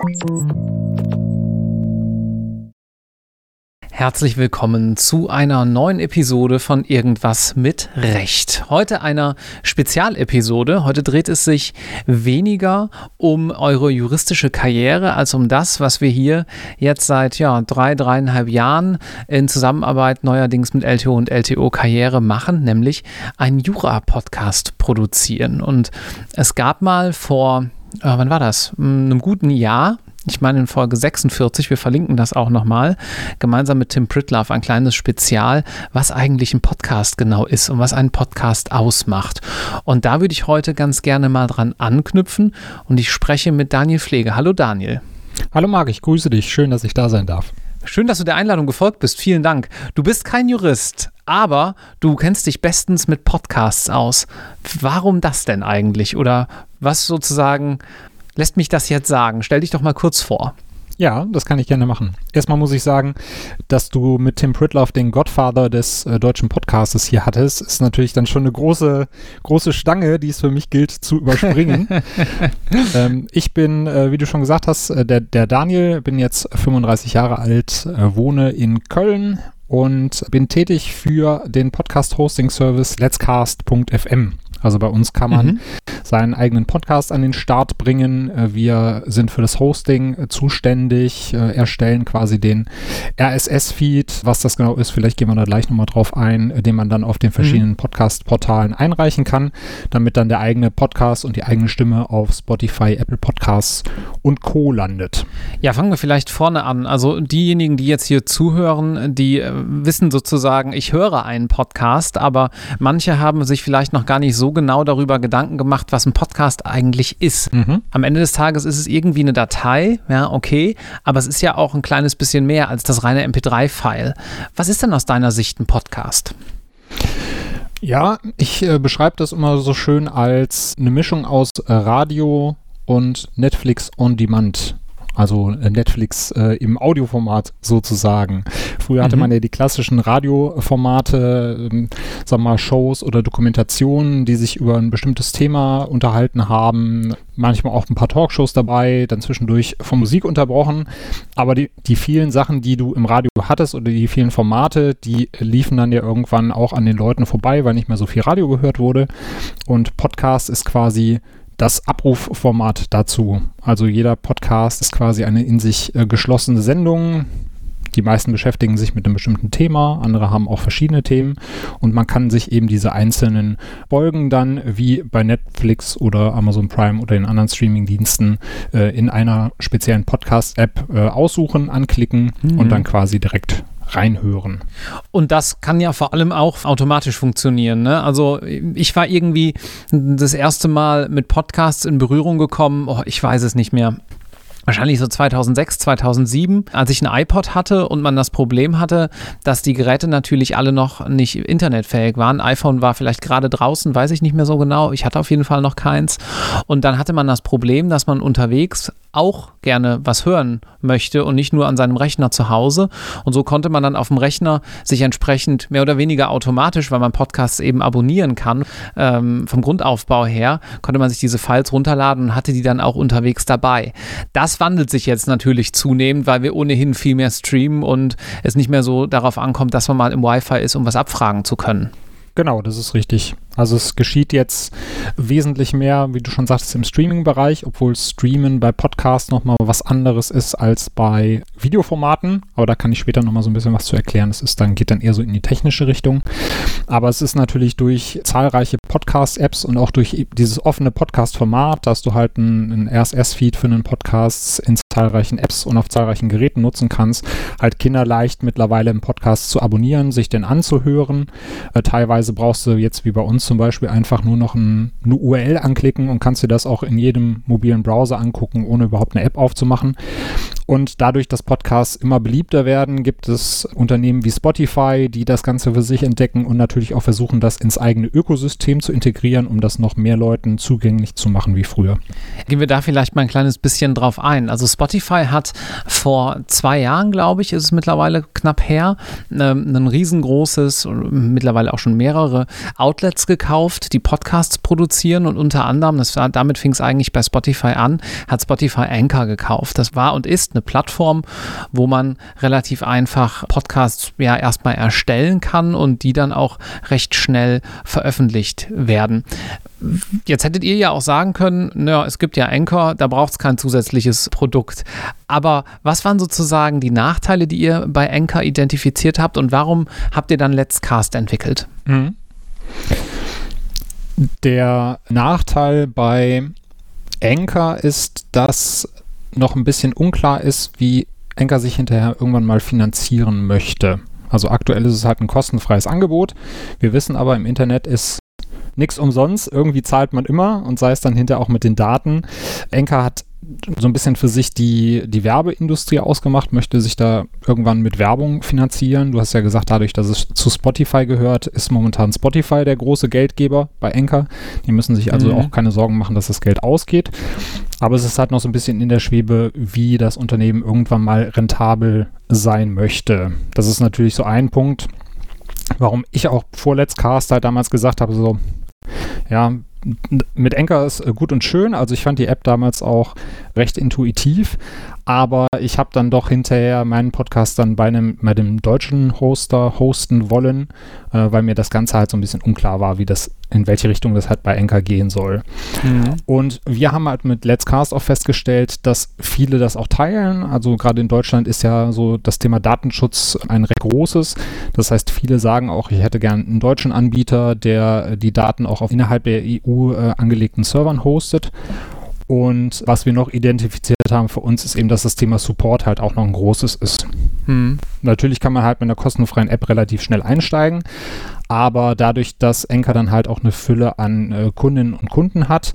Thank you. Herzlich willkommen zu einer neuen Episode von Irgendwas mit Recht. Heute einer Spezialepisode. Heute dreht es sich weniger um eure juristische Karriere als um das, was wir hier jetzt seit ja, drei, dreieinhalb Jahren in Zusammenarbeit neuerdings mit LTO und LTO Karriere machen, nämlich einen Jura-Podcast produzieren. Und es gab mal vor, äh, wann war das? Hm, einem guten Jahr ich meine in Folge 46, wir verlinken das auch nochmal, gemeinsam mit Tim Pritlove ein kleines Spezial, was eigentlich ein Podcast genau ist und was einen Podcast ausmacht. Und da würde ich heute ganz gerne mal dran anknüpfen und ich spreche mit Daniel Pflege. Hallo Daniel. Hallo Marc, ich grüße dich. Schön, dass ich da sein darf. Schön, dass du der Einladung gefolgt bist. Vielen Dank. Du bist kein Jurist, aber du kennst dich bestens mit Podcasts aus. Warum das denn eigentlich? Oder was sozusagen lässt mich das jetzt sagen? Stell dich doch mal kurz vor. Ja, das kann ich gerne machen. Erstmal muss ich sagen, dass du mit Tim Pritloff den Godfather des äh, deutschen Podcastes hier hattest, ist natürlich dann schon eine große, große Stange, die es für mich gilt zu überspringen. ähm, ich bin, äh, wie du schon gesagt hast, äh, der, der Daniel, bin jetzt 35 Jahre alt, äh, wohne in Köln und bin tätig für den Podcast-Hosting-Service letscast.fm. Also bei uns kann man mhm. seinen eigenen Podcast an den Start bringen. Äh, wir sind für das Hosting äh, zuständig, äh, erstellen quasi den RSS-Feed. Was das genau ist, vielleicht gehen wir da gleich nochmal drauf ein, den man dann auf den verschiedenen mhm. Podcast-Portalen einreichen kann, damit dann der eigene Podcast und die eigene Stimme auf Spotify, Apple Podcasts und Co. landet. Ja, fangen wir vielleicht vorne an. Also diejenigen, die jetzt hier zuhören, die wissen sozusagen, ich höre einen Podcast, aber manche haben sich vielleicht noch gar nicht so genau darüber Gedanken gemacht, was ein Podcast eigentlich ist. Mhm. Am Ende des Tages ist es irgendwie eine Datei, ja, okay, aber es ist ja auch ein kleines bisschen mehr als das reine MP3-File. Was ist denn aus deiner Sicht ein Podcast? Ja, ich äh, beschreibe das immer so schön als eine Mischung aus Radio und Netflix on Demand also äh, Netflix äh, im Audioformat sozusagen. Früher hatte mhm. man ja die klassischen Radioformate, ähm, sagen wir mal Shows oder Dokumentationen, die sich über ein bestimmtes Thema unterhalten haben, manchmal auch ein paar Talkshows dabei, dann zwischendurch von Musik unterbrochen. Aber die, die vielen Sachen, die du im Radio hattest oder die vielen Formate, die liefen dann ja irgendwann auch an den Leuten vorbei, weil nicht mehr so viel Radio gehört wurde. Und Podcast ist quasi das Abrufformat dazu. Also jeder Podcast ist quasi eine in sich äh, geschlossene Sendung. Die meisten beschäftigen sich mit einem bestimmten Thema, andere haben auch verschiedene Themen und man kann sich eben diese einzelnen Folgen dann wie bei Netflix oder Amazon Prime oder den anderen Streaming-Diensten äh, in einer speziellen Podcast-App äh, aussuchen, anklicken mhm. und dann quasi direkt reinhören. Und das kann ja vor allem auch automatisch funktionieren. Ne? Also ich war irgendwie das erste Mal mit Podcasts in Berührung gekommen, oh, ich weiß es nicht mehr wahrscheinlich so 2006, 2007, als ich ein iPod hatte und man das Problem hatte, dass die Geräte natürlich alle noch nicht internetfähig waren. iPhone war vielleicht gerade draußen, weiß ich nicht mehr so genau. Ich hatte auf jeden Fall noch keins. Und dann hatte man das Problem, dass man unterwegs auch gerne was hören möchte und nicht nur an seinem Rechner zu Hause. Und so konnte man dann auf dem Rechner sich entsprechend mehr oder weniger automatisch, weil man Podcasts eben abonnieren kann, ähm, vom Grundaufbau her, konnte man sich diese Files runterladen und hatte die dann auch unterwegs dabei. Das wandelt sich jetzt natürlich zunehmend, weil wir ohnehin viel mehr streamen und es nicht mehr so darauf ankommt, dass man mal im Wi-Fi ist, um was abfragen zu können. Genau, das ist richtig. Also es geschieht jetzt wesentlich mehr, wie du schon sagtest, im Streaming-Bereich, obwohl Streamen bei Podcasts nochmal was anderes ist als bei Videoformaten. Aber da kann ich später nochmal so ein bisschen was zu erklären. Es dann, geht dann eher so in die technische Richtung. Aber es ist natürlich durch zahlreiche Podcast-Apps und auch durch dieses offene Podcast-Format, dass du halt einen RSS-Feed für einen Podcast in zahlreichen Apps und auf zahlreichen Geräten nutzen kannst, halt kinderleicht mittlerweile im Podcast zu abonnieren, sich den anzuhören. Äh, teilweise brauchst du jetzt wie bei uns zum Beispiel einfach nur noch ein, eine URL anklicken und kannst dir das auch in jedem mobilen Browser angucken, ohne überhaupt eine App aufzumachen. Und dadurch, dass Podcasts immer beliebter werden, gibt es Unternehmen wie Spotify, die das Ganze für sich entdecken und natürlich auch versuchen, das ins eigene Ökosystem zu integrieren, um das noch mehr Leuten zugänglich zu machen wie früher. Gehen wir da vielleicht mal ein kleines bisschen drauf ein. Also Spotify hat vor zwei Jahren, glaube ich, ist es mittlerweile knapp her, ähm, ein riesengroßes, mittlerweile auch schon mehrere Outlets gekauft, die Podcasts produzieren und unter anderem, das war, damit fing es eigentlich bei Spotify an, hat Spotify Anchor gekauft. Das war und ist eine Plattform, wo man relativ einfach Podcasts ja erstmal erstellen kann und die dann auch recht schnell veröffentlicht werden. Jetzt hättet ihr ja auch sagen können, naja, es gibt ja Anchor, da braucht es kein zusätzliches Produkt. Aber was waren sozusagen die Nachteile, die ihr bei Anchor identifiziert habt und warum habt ihr dann Let's Cast entwickelt? Mhm. Der Nachteil bei Anchor ist, dass noch ein bisschen unklar ist, wie Anchor sich hinterher irgendwann mal finanzieren möchte. Also aktuell ist es halt ein kostenfreies Angebot. Wir wissen aber, im Internet ist nichts umsonst. Irgendwie zahlt man immer und sei es dann hinterher auch mit den Daten. Anchor hat so ein bisschen für sich die, die Werbeindustrie ausgemacht, möchte sich da irgendwann mit Werbung finanzieren. Du hast ja gesagt, dadurch, dass es zu Spotify gehört, ist momentan Spotify der große Geldgeber bei Anchor. Die müssen sich also mhm. auch keine Sorgen machen, dass das Geld ausgeht. Aber es ist halt noch so ein bisschen in der Schwebe, wie das Unternehmen irgendwann mal rentabel sein möchte. Das ist natürlich so ein Punkt, warum ich auch vor Let's Cast halt damals gesagt habe, so, ja, mit Anchor ist äh, gut und schön. Also ich fand die App damals auch recht intuitiv, aber ich habe dann doch hinterher meinen Podcast dann bei einem, bei dem deutschen Hoster hosten wollen, äh, weil mir das Ganze halt so ein bisschen unklar war, wie das, in welche Richtung das halt bei Anchor gehen soll. Mhm. Und wir haben halt mit Let's Cast auch festgestellt, dass viele das auch teilen. Also gerade in Deutschland ist ja so das Thema Datenschutz ein recht großes. Das heißt, viele sagen auch, ich hätte gern einen deutschen Anbieter, der die Daten auch auf innerhalb der EU äh, angelegten Servern hostet. Und was wir noch identifiziert haben für uns ist eben, dass das Thema Support halt auch noch ein großes ist. Hm. Natürlich kann man halt mit einer kostenfreien App relativ schnell einsteigen, aber dadurch, dass Enker dann halt auch eine Fülle an äh, Kundinnen und Kunden hat,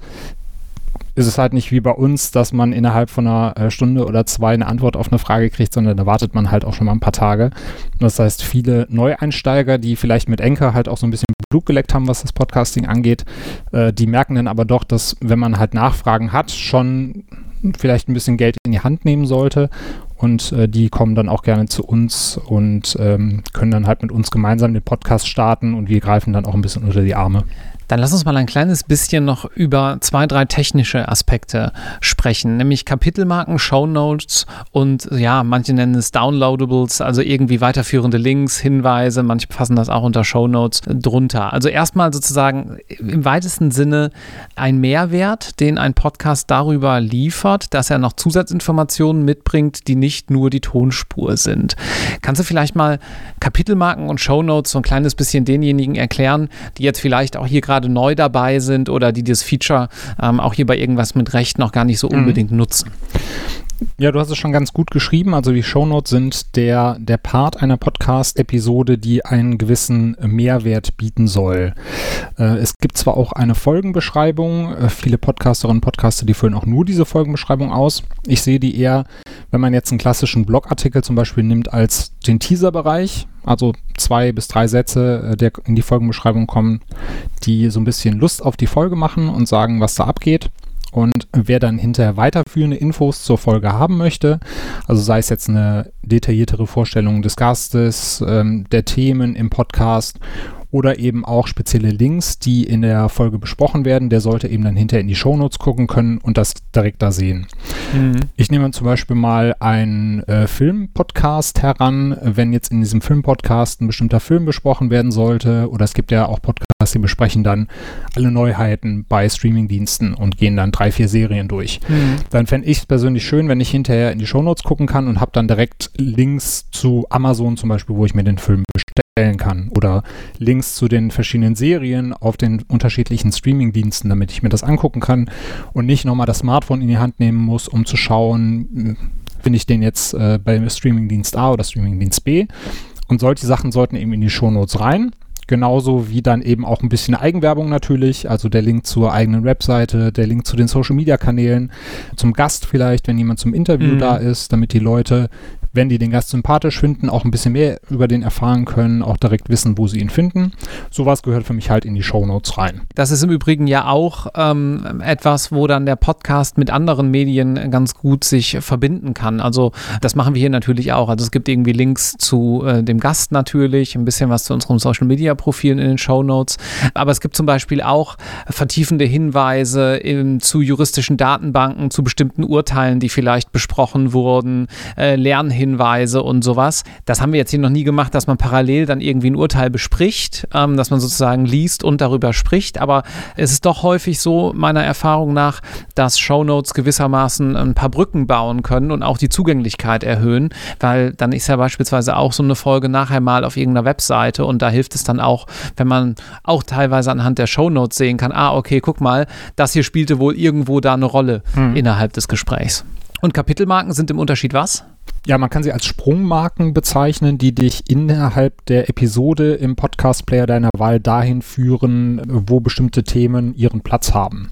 ist es halt nicht wie bei uns, dass man innerhalb von einer äh, Stunde oder zwei eine Antwort auf eine Frage kriegt, sondern da wartet man halt auch schon mal ein paar Tage. Das heißt, viele Neueinsteiger, die vielleicht mit Enker halt auch so ein bisschen Blut geleckt haben, was das Podcasting angeht, äh, die merken dann aber doch, dass wenn man halt Nachfragen hat, schon vielleicht ein bisschen Geld in die Hand nehmen sollte und äh, die kommen dann auch gerne zu uns und ähm, können dann halt mit uns gemeinsam den Podcast starten und wir greifen dann auch ein bisschen unter die Arme. Dann lass uns mal ein kleines bisschen noch über zwei, drei technische Aspekte sprechen, nämlich Kapitelmarken, Shownotes und ja, manche nennen es Downloadables, also irgendwie weiterführende Links, Hinweise, manche fassen das auch unter Shownotes drunter. Also erstmal sozusagen im weitesten Sinne ein Mehrwert, den ein Podcast darüber liefert, dass er noch Zusatzinformationen mitbringt, die nicht nur die Tonspur sind. Kannst du vielleicht mal Kapitelmarken und Shownotes so ein kleines bisschen denjenigen erklären, die jetzt vielleicht auch hier gerade gerade neu dabei sind oder die das Feature ähm, auch hier bei irgendwas mit Recht noch gar nicht so mhm. unbedingt mhm. nutzen. Ja, du hast es schon ganz gut geschrieben. Also die Shownotes sind der, der Part einer Podcast-Episode, die einen gewissen Mehrwert bieten soll. Äh, es gibt zwar auch eine Folgenbeschreibung. Äh, viele Podcasterinnen und Podcaster, die füllen auch nur diese Folgenbeschreibung aus. Ich sehe die eher, wenn man jetzt einen klassischen Blogartikel zum Beispiel nimmt, als den Teaser-Bereich. Also zwei bis drei Sätze, äh, der in die Folgenbeschreibung kommen, die so ein bisschen Lust auf die Folge machen und sagen, was da abgeht. Und wer dann hinterher weiterführende Infos zur Folge haben möchte, also sei es jetzt eine detailliertere Vorstellung des Gastes, ähm, der Themen im Podcast oder eben auch spezielle Links, die in der Folge besprochen werden. Der sollte eben dann hinterher in die Shownotes gucken können und das direkt da sehen. Mhm. Ich nehme zum Beispiel mal einen äh, Film-Podcast heran, wenn jetzt in diesem Film-Podcast ein bestimmter Film besprochen werden sollte oder es gibt ja auch Podcasts, die besprechen dann alle Neuheiten bei Streamingdiensten und gehen dann drei, vier Serien durch. Mhm. Dann fände ich es persönlich schön, wenn ich hinterher in die Shownotes gucken kann und habe dann direkt Links zu Amazon zum Beispiel, wo ich mir den Film bestellen kann oder Links zu den verschiedenen Serien auf den unterschiedlichen Streamingdiensten, damit ich mir das angucken kann und nicht nochmal das Smartphone in die Hand nehmen muss, um zu schauen, hm, finde ich den jetzt äh, beim Streamingdienst A oder Streamingdienst B. Und solche Sachen sollten eben in die Shownotes rein. Genauso wie dann eben auch ein bisschen Eigenwerbung natürlich, also der Link zur eigenen Webseite, der Link zu den Social Media Kanälen, zum Gast vielleicht, wenn jemand zum Interview mhm. da ist, damit die Leute wenn die den Gast sympathisch finden, auch ein bisschen mehr über den erfahren können, auch direkt wissen, wo sie ihn finden. Sowas gehört für mich halt in die Show Notes rein. Das ist im Übrigen ja auch ähm, etwas, wo dann der Podcast mit anderen Medien ganz gut sich verbinden kann. Also das machen wir hier natürlich auch. Also es gibt irgendwie Links zu äh, dem Gast natürlich, ein bisschen was zu unseren Social Media Profilen in den Show Notes. Aber es gibt zum Beispiel auch vertiefende Hinweise in, zu juristischen Datenbanken, zu bestimmten Urteilen, die vielleicht besprochen wurden, äh, Lernhilfen Hinweise und sowas. Das haben wir jetzt hier noch nie gemacht, dass man parallel dann irgendwie ein Urteil bespricht, ähm, dass man sozusagen liest und darüber spricht. Aber es ist doch häufig so, meiner Erfahrung nach, dass Shownotes gewissermaßen ein paar Brücken bauen können und auch die Zugänglichkeit erhöhen, weil dann ist ja beispielsweise auch so eine Folge nachher mal auf irgendeiner Webseite und da hilft es dann auch, wenn man auch teilweise anhand der Shownotes sehen kann, ah, okay, guck mal, das hier spielte wohl irgendwo da eine Rolle mhm. innerhalb des Gesprächs. Und Kapitelmarken sind im Unterschied was? Ja, man kann sie als Sprungmarken bezeichnen, die dich innerhalb der Episode im Podcast-Player deiner Wahl dahin führen, wo bestimmte Themen ihren Platz haben.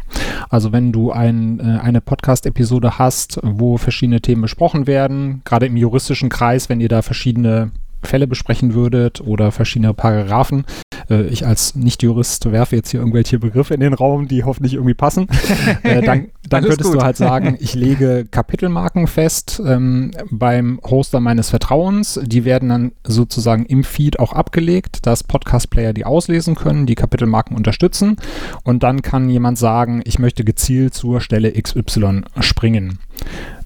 Also wenn du ein, äh, eine Podcast-Episode hast, wo verschiedene Themen besprochen werden, gerade im juristischen Kreis, wenn ihr da verschiedene Fälle besprechen würdet oder verschiedene Paragraphen. Äh, ich als Nicht-Jurist werfe jetzt hier irgendwelche Begriffe in den Raum, die hoffentlich irgendwie passen. äh, dann dann könntest gut. du halt sagen, ich lege Kapitelmarken fest ähm, beim Hoster meines Vertrauens. Die werden dann sozusagen im Feed auch abgelegt, dass Podcast-Player die auslesen können, die Kapitelmarken unterstützen. Und dann kann jemand sagen, ich möchte gezielt zur Stelle XY springen.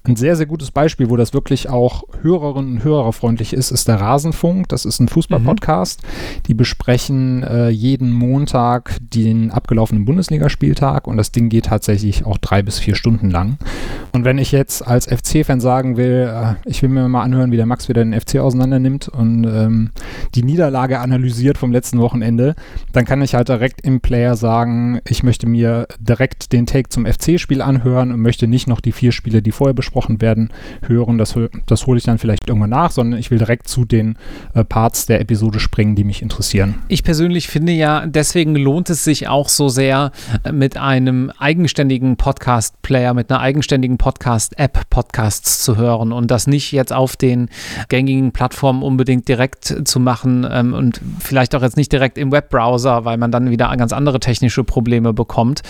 Ein sehr, sehr gutes Beispiel, wo das wirklich auch Hörerinnen und Hörerfreundlich ist, ist der Rasenfunk. Das ist ein Fußball-Podcast. Mhm. Die besprechen äh, jeden Montag den abgelaufenen Bundesligaspieltag und das Ding geht tatsächlich auch drei bis vier Stunden lang. Und wenn ich jetzt als FC-Fan sagen will, äh, ich will mir mal anhören, wie der Max wieder den FC auseinandernimmt und ähm, die Niederlage analysiert vom letzten Wochenende, dann kann ich halt direkt im Player sagen, ich möchte mir direkt den Take zum FC-Spiel anhören und möchte nicht noch die vier Spiele, die vorher besprochen werden, hören. Das, das hole ich dann vielleicht irgendwann nach, sondern ich will direkt zu den äh, Parts der Episode springen, die mich interessieren. Ich persönlich finde ja, deswegen lohnt es sich auch so sehr, äh, mit einem eigenständigen Podcast-Player, mit einer eigenständigen Podcast-App Podcasts zu hören und das nicht jetzt auf den gängigen Plattformen unbedingt direkt zu machen ähm, und vielleicht auch jetzt nicht direkt im Webbrowser, weil man dann wieder ganz andere technische Probleme bekommt.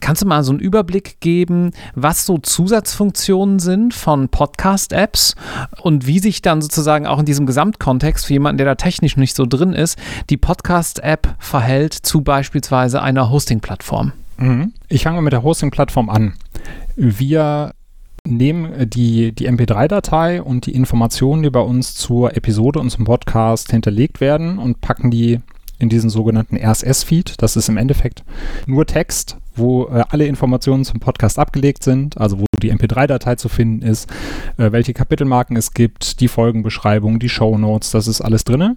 Kannst du mal so einen Überblick geben, was so Zusatzfunktionen sind von Podcast-Apps und wie sich dann sozusagen auch in diesem Gesamtkontext für jemanden, der da technisch nicht so drin ist, die Podcast-App verhält zu beispielsweise einer Hosting-Plattform? Mhm. Ich fange mit der Hosting-Plattform an. Wir nehmen die, die MP3-Datei und die Informationen, die bei uns zur Episode und zum Podcast hinterlegt werden und packen die in diesen sogenannten RSS-Feed. Das ist im Endeffekt nur Text, wo äh, alle Informationen zum Podcast abgelegt sind, also wo die MP3-Datei zu finden ist, äh, welche Kapitelmarken es gibt, die Folgenbeschreibung, die Show Notes, das ist alles drin.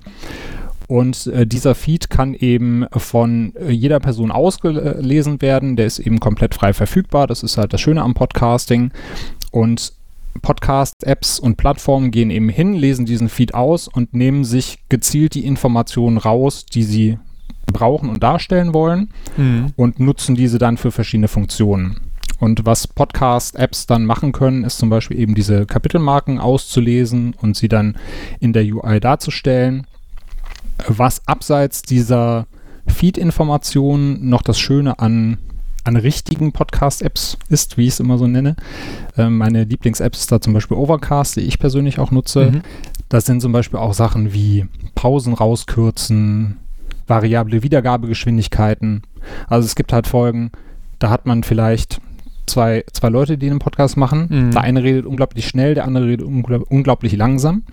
Und äh, dieser Feed kann eben von äh, jeder Person ausgelesen werden. Der ist eben komplett frei verfügbar. Das ist halt das Schöne am Podcasting. Und Podcast-Apps und Plattformen gehen eben hin, lesen diesen Feed aus und nehmen sich gezielt die Informationen raus, die sie brauchen und darstellen wollen mhm. und nutzen diese dann für verschiedene Funktionen. Und was Podcast-Apps dann machen können, ist zum Beispiel eben diese Kapitelmarken auszulesen und sie dann in der UI darzustellen. Was abseits dieser Feed-Informationen noch das Schöne an an richtigen Podcast-Apps ist, wie ich es immer so nenne. Ähm, meine Lieblings-Apps ist da zum Beispiel Overcast, die ich persönlich auch nutze. Mhm. Das sind zum Beispiel auch Sachen wie Pausen rauskürzen, variable Wiedergabegeschwindigkeiten. Also es gibt halt Folgen, da hat man vielleicht zwei, zwei Leute, die einen Podcast machen. Mhm. Der eine redet unglaublich schnell, der andere redet unglaub, unglaublich langsam.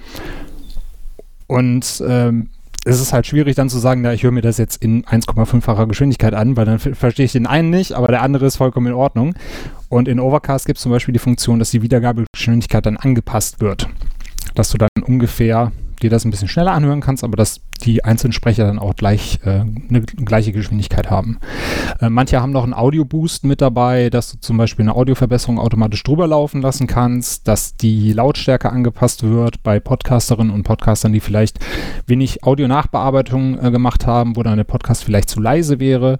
Und ähm, es ist halt schwierig dann zu sagen, na, ich höre mir das jetzt in 1,5-facher Geschwindigkeit an, weil dann verstehe ich den einen nicht, aber der andere ist vollkommen in Ordnung. Und in Overcast gibt es zum Beispiel die Funktion, dass die Wiedergabegeschwindigkeit dann angepasst wird. Dass du dann ungefähr dir das ein bisschen schneller anhören kannst, aber dass die einzelnen Sprecher dann auch gleich äh, eine gleiche Geschwindigkeit haben. Äh, manche haben noch einen Audio-Boost mit dabei, dass du zum Beispiel eine Audioverbesserung automatisch drüber laufen lassen kannst, dass die Lautstärke angepasst wird bei Podcasterinnen und Podcastern, die vielleicht wenig Audio-Nachbearbeitung äh, gemacht haben, wo dann der Podcast vielleicht zu leise wäre.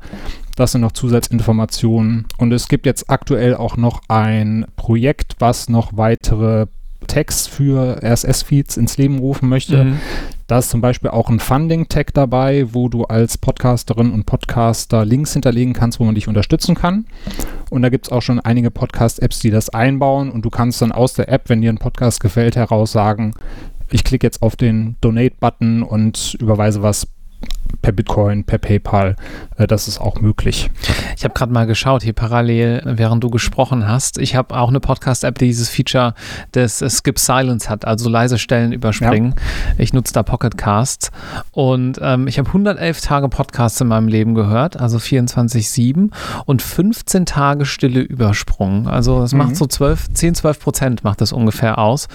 Das sind noch Zusatzinformationen. Und es gibt jetzt aktuell auch noch ein Projekt, was noch weitere Tags für RSS-Feeds ins Leben rufen möchte. Mhm. Da ist zum Beispiel auch ein Funding-Tag dabei, wo du als Podcasterin und Podcaster Links hinterlegen kannst, wo man dich unterstützen kann. Und da gibt es auch schon einige Podcast-Apps, die das einbauen. Und du kannst dann aus der App, wenn dir ein Podcast gefällt, heraus sagen, ich klicke jetzt auf den Donate-Button und überweise was per Bitcoin, per PayPal. Äh, das ist auch möglich. Ich habe gerade mal geschaut, hier parallel, während du gesprochen hast. Ich habe auch eine Podcast-App, die dieses Feature des Skip Silence hat, also leise Stellen überspringen. Ja. Ich nutze da Pocket Casts und ähm, ich habe 111 Tage Podcasts in meinem Leben gehört, also 24-7 und 15 Tage Stille übersprungen. Also das mhm. macht so 12, 10, 12 Prozent macht das ungefähr aus.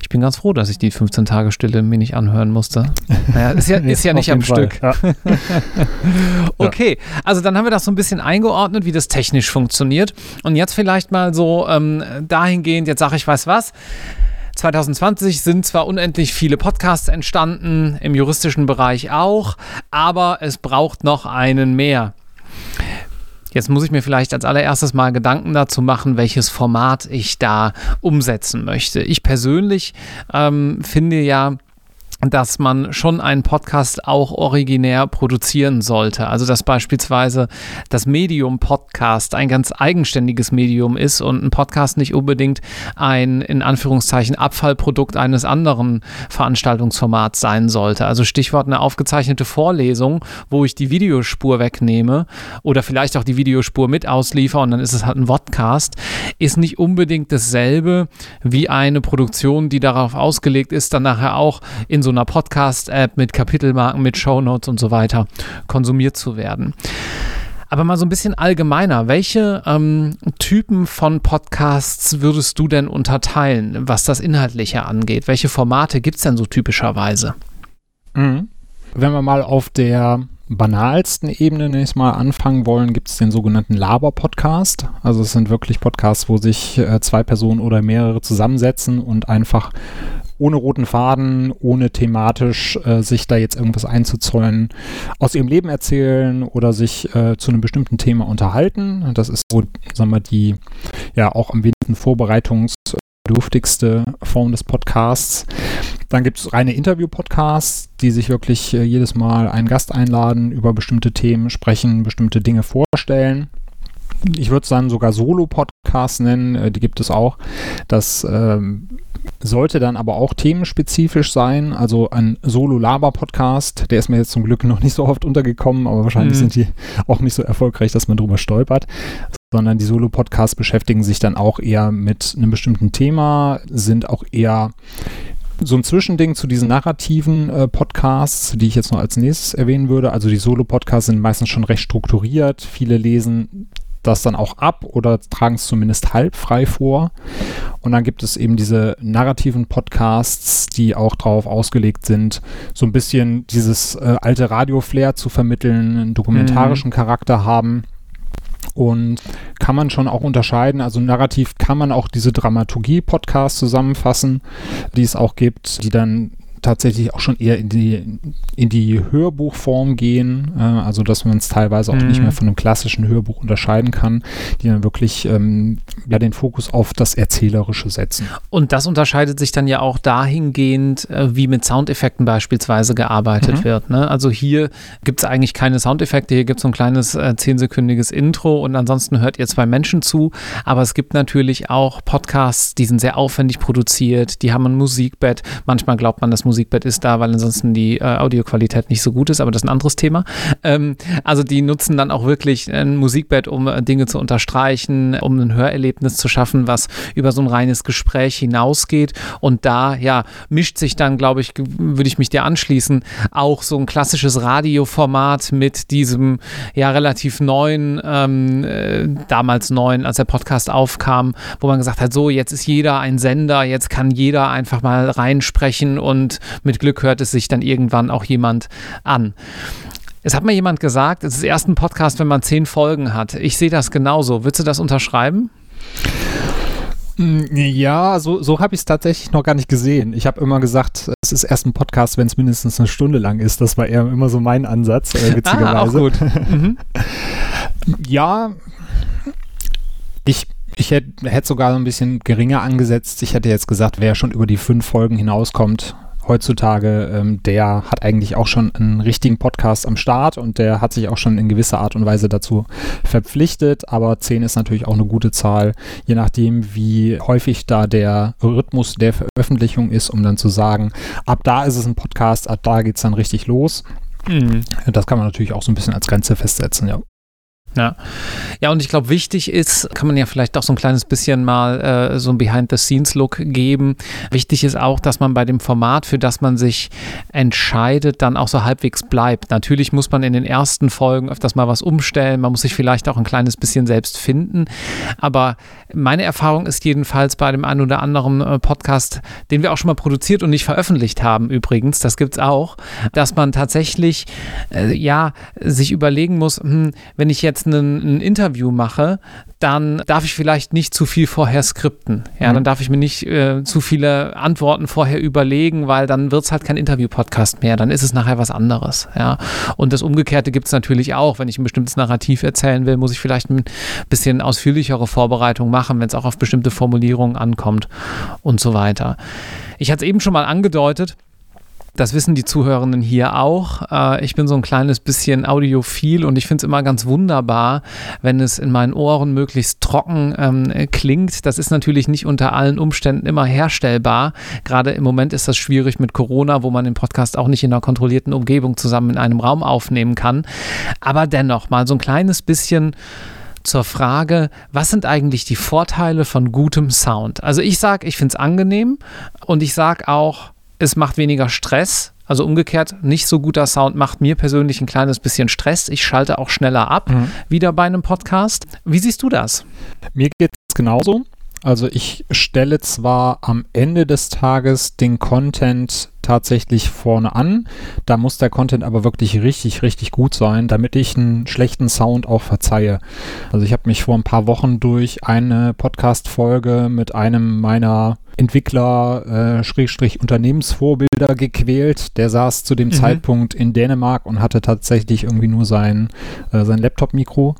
Ich bin ganz froh, dass ich die 15 Tage Stille mir nicht anhören musste. Naja, ist ja, ist ja nicht am Fall. Stück. Ja. okay, also dann haben wir das so ein bisschen eingeordnet, wie das technisch funktioniert. Und jetzt vielleicht mal so ähm, dahingehend, jetzt sage ich, weiß was. 2020 sind zwar unendlich viele Podcasts entstanden, im juristischen Bereich auch, aber es braucht noch einen mehr. Jetzt muss ich mir vielleicht als allererstes mal Gedanken dazu machen, welches Format ich da umsetzen möchte. Ich persönlich ähm, finde ja, dass man schon einen Podcast auch originär produzieren sollte. Also dass beispielsweise das Medium Podcast ein ganz eigenständiges Medium ist und ein Podcast nicht unbedingt ein in Anführungszeichen Abfallprodukt eines anderen Veranstaltungsformats sein sollte. Also Stichwort eine aufgezeichnete Vorlesung, wo ich die Videospur wegnehme oder vielleicht auch die Videospur mit ausliefer und dann ist es halt ein Podcast, ist nicht unbedingt dasselbe wie eine Produktion, die darauf ausgelegt ist, dann nachher auch in so einer Podcast-App mit Kapitelmarken, mit Shownotes und so weiter konsumiert zu werden. Aber mal so ein bisschen allgemeiner, welche ähm, Typen von Podcasts würdest du denn unterteilen, was das Inhaltliche angeht? Welche Formate gibt es denn so typischerweise? Mhm. Wenn wir mal auf der banalsten Ebene nächstes Mal anfangen wollen, gibt es den sogenannten Laber-Podcast. Also es sind wirklich Podcasts, wo sich äh, zwei Personen oder mehrere zusammensetzen und einfach ohne roten Faden, ohne thematisch äh, sich da jetzt irgendwas einzuzäunen, aus ihrem Leben erzählen oder sich äh, zu einem bestimmten Thema unterhalten. Das ist so, sagen wir, die ja auch am wenigsten vorbereitungsbedürftigste Form des Podcasts. Dann gibt es reine Interview-Podcasts, die sich wirklich äh, jedes Mal einen Gast einladen, über bestimmte Themen sprechen, bestimmte Dinge vorstellen ich würde dann sogar Solo-Podcasts nennen, äh, die gibt es auch. Das ähm, sollte dann aber auch themenspezifisch sein. Also ein Solo-Laber-Podcast, der ist mir jetzt zum Glück noch nicht so oft untergekommen, aber wahrscheinlich mhm. sind die auch nicht so erfolgreich, dass man drüber stolpert. Sondern die Solo-Podcasts beschäftigen sich dann auch eher mit einem bestimmten Thema, sind auch eher so ein Zwischending zu diesen narrativen äh, Podcasts, die ich jetzt noch als nächstes erwähnen würde. Also die Solo-Podcasts sind meistens schon recht strukturiert. Viele lesen das dann auch ab oder tragen es zumindest halb frei vor. Und dann gibt es eben diese narrativen Podcasts, die auch darauf ausgelegt sind, so ein bisschen dieses äh, alte Radio-Flair zu vermitteln, einen dokumentarischen mhm. Charakter haben. Und kann man schon auch unterscheiden, also narrativ kann man auch diese Dramaturgie-Podcasts zusammenfassen, die es auch gibt, die dann tatsächlich auch schon eher in die, in die Hörbuchform gehen, äh, also dass man es teilweise auch mhm. nicht mehr von einem klassischen Hörbuch unterscheiden kann, die dann wirklich ähm, ja, den Fokus auf das Erzählerische setzen. Und das unterscheidet sich dann ja auch dahingehend, äh, wie mit Soundeffekten beispielsweise gearbeitet mhm. wird. Ne? Also hier gibt es eigentlich keine Soundeffekte, hier gibt es so ein kleines äh, zehnsekündiges Intro und ansonsten hört ihr zwei Menschen zu, aber es gibt natürlich auch Podcasts, die sind sehr aufwendig produziert, die haben ein Musikbett, manchmal glaubt man, Musik Musikbett ist da, weil ansonsten die äh, Audioqualität nicht so gut ist, aber das ist ein anderes Thema. Ähm, also die nutzen dann auch wirklich ein Musikbett, um äh, Dinge zu unterstreichen, um ein Hörerlebnis Hörerlebnis zu schaffen, was über so ein reines Gespräch hinausgeht. Und da, ja, mischt sich dann, glaube ich, würde ich mich dir anschließen, auch so ein klassisches Radioformat mit diesem ja relativ neuen, ähm, äh, damals neuen, als der Podcast aufkam, wo man gesagt hat, so, jetzt ist jeder ein Sender, jetzt kann jeder einfach mal reinsprechen und mit Glück hört es sich dann irgendwann auch jemand an. Es hat mir jemand gesagt, es ist erst ein Podcast, wenn man zehn Folgen hat. Ich sehe das genauso. Würdest du das unterschreiben? Mm, ja, so, so habe ich es tatsächlich noch gar nicht gesehen. Ich habe immer gesagt, es ist erst ein Podcast, wenn es mindestens eine Stunde lang ist. Das war eher immer so mein Ansatz, äh, witzigerweise. Ah, auch gut. Mhm. ja, ich, ich hätte hätt sogar ein bisschen geringer angesetzt. Ich hätte jetzt gesagt, wer schon über die fünf Folgen hinauskommt, heutzutage, ähm, der hat eigentlich auch schon einen richtigen Podcast am Start und der hat sich auch schon in gewisser Art und Weise dazu verpflichtet. Aber 10 ist natürlich auch eine gute Zahl, je nachdem, wie häufig da der Rhythmus der Veröffentlichung ist, um dann zu sagen, ab da ist es ein Podcast, ab da geht es dann richtig los. Mhm. Das kann man natürlich auch so ein bisschen als Grenze festsetzen, ja. Ja, ja und ich glaube, wichtig ist, kann man ja vielleicht auch so ein kleines bisschen mal äh, so ein Behind-the-Scenes-Look geben. Wichtig ist auch, dass man bei dem Format, für das man sich entscheidet, dann auch so halbwegs bleibt. Natürlich muss man in den ersten Folgen öfters mal was umstellen, man muss sich vielleicht auch ein kleines bisschen selbst finden. Aber meine Erfahrung ist jedenfalls bei dem einen oder anderen äh, Podcast, den wir auch schon mal produziert und nicht veröffentlicht haben, übrigens, das gibt es auch, dass man tatsächlich, äh, ja, sich überlegen muss, hm, wenn ich jetzt ein, ein Interview mache, dann darf ich vielleicht nicht zu viel vorher skripten. Ja, mhm. dann darf ich mir nicht äh, zu viele Antworten vorher überlegen, weil dann wird es halt kein Interview-Podcast mehr. Dann ist es nachher was anderes. Ja, und das Umgekehrte gibt es natürlich auch. Wenn ich ein bestimmtes Narrativ erzählen will, muss ich vielleicht ein bisschen ausführlichere Vorbereitung machen, wenn es auch auf bestimmte Formulierungen ankommt und so weiter. Ich hatte es eben schon mal angedeutet. Das wissen die Zuhörenden hier auch. Äh, ich bin so ein kleines bisschen audiophil und ich finde es immer ganz wunderbar, wenn es in meinen Ohren möglichst trocken ähm, klingt. Das ist natürlich nicht unter allen Umständen immer herstellbar. Gerade im Moment ist das schwierig mit Corona, wo man den Podcast auch nicht in einer kontrollierten Umgebung zusammen in einem Raum aufnehmen kann. Aber dennoch mal so ein kleines bisschen zur Frage, was sind eigentlich die Vorteile von gutem Sound? Also ich sage, ich finde es angenehm und ich sage auch, es macht weniger Stress. Also umgekehrt, nicht so guter Sound macht mir persönlich ein kleines bisschen Stress. Ich schalte auch schneller ab, mhm. wieder bei einem Podcast. Wie siehst du das? Mir geht es genauso. Also ich stelle zwar am Ende des Tages den Content tatsächlich vorne an. Da muss der Content aber wirklich richtig, richtig gut sein, damit ich einen schlechten Sound auch verzeihe. Also ich habe mich vor ein paar Wochen durch eine Podcast-Folge mit einem meiner Entwickler, äh, Schrägstrich Unternehmensvorbilder gequält. Der saß zu dem mhm. Zeitpunkt in Dänemark und hatte tatsächlich irgendwie nur sein, äh, sein Laptop-Mikro.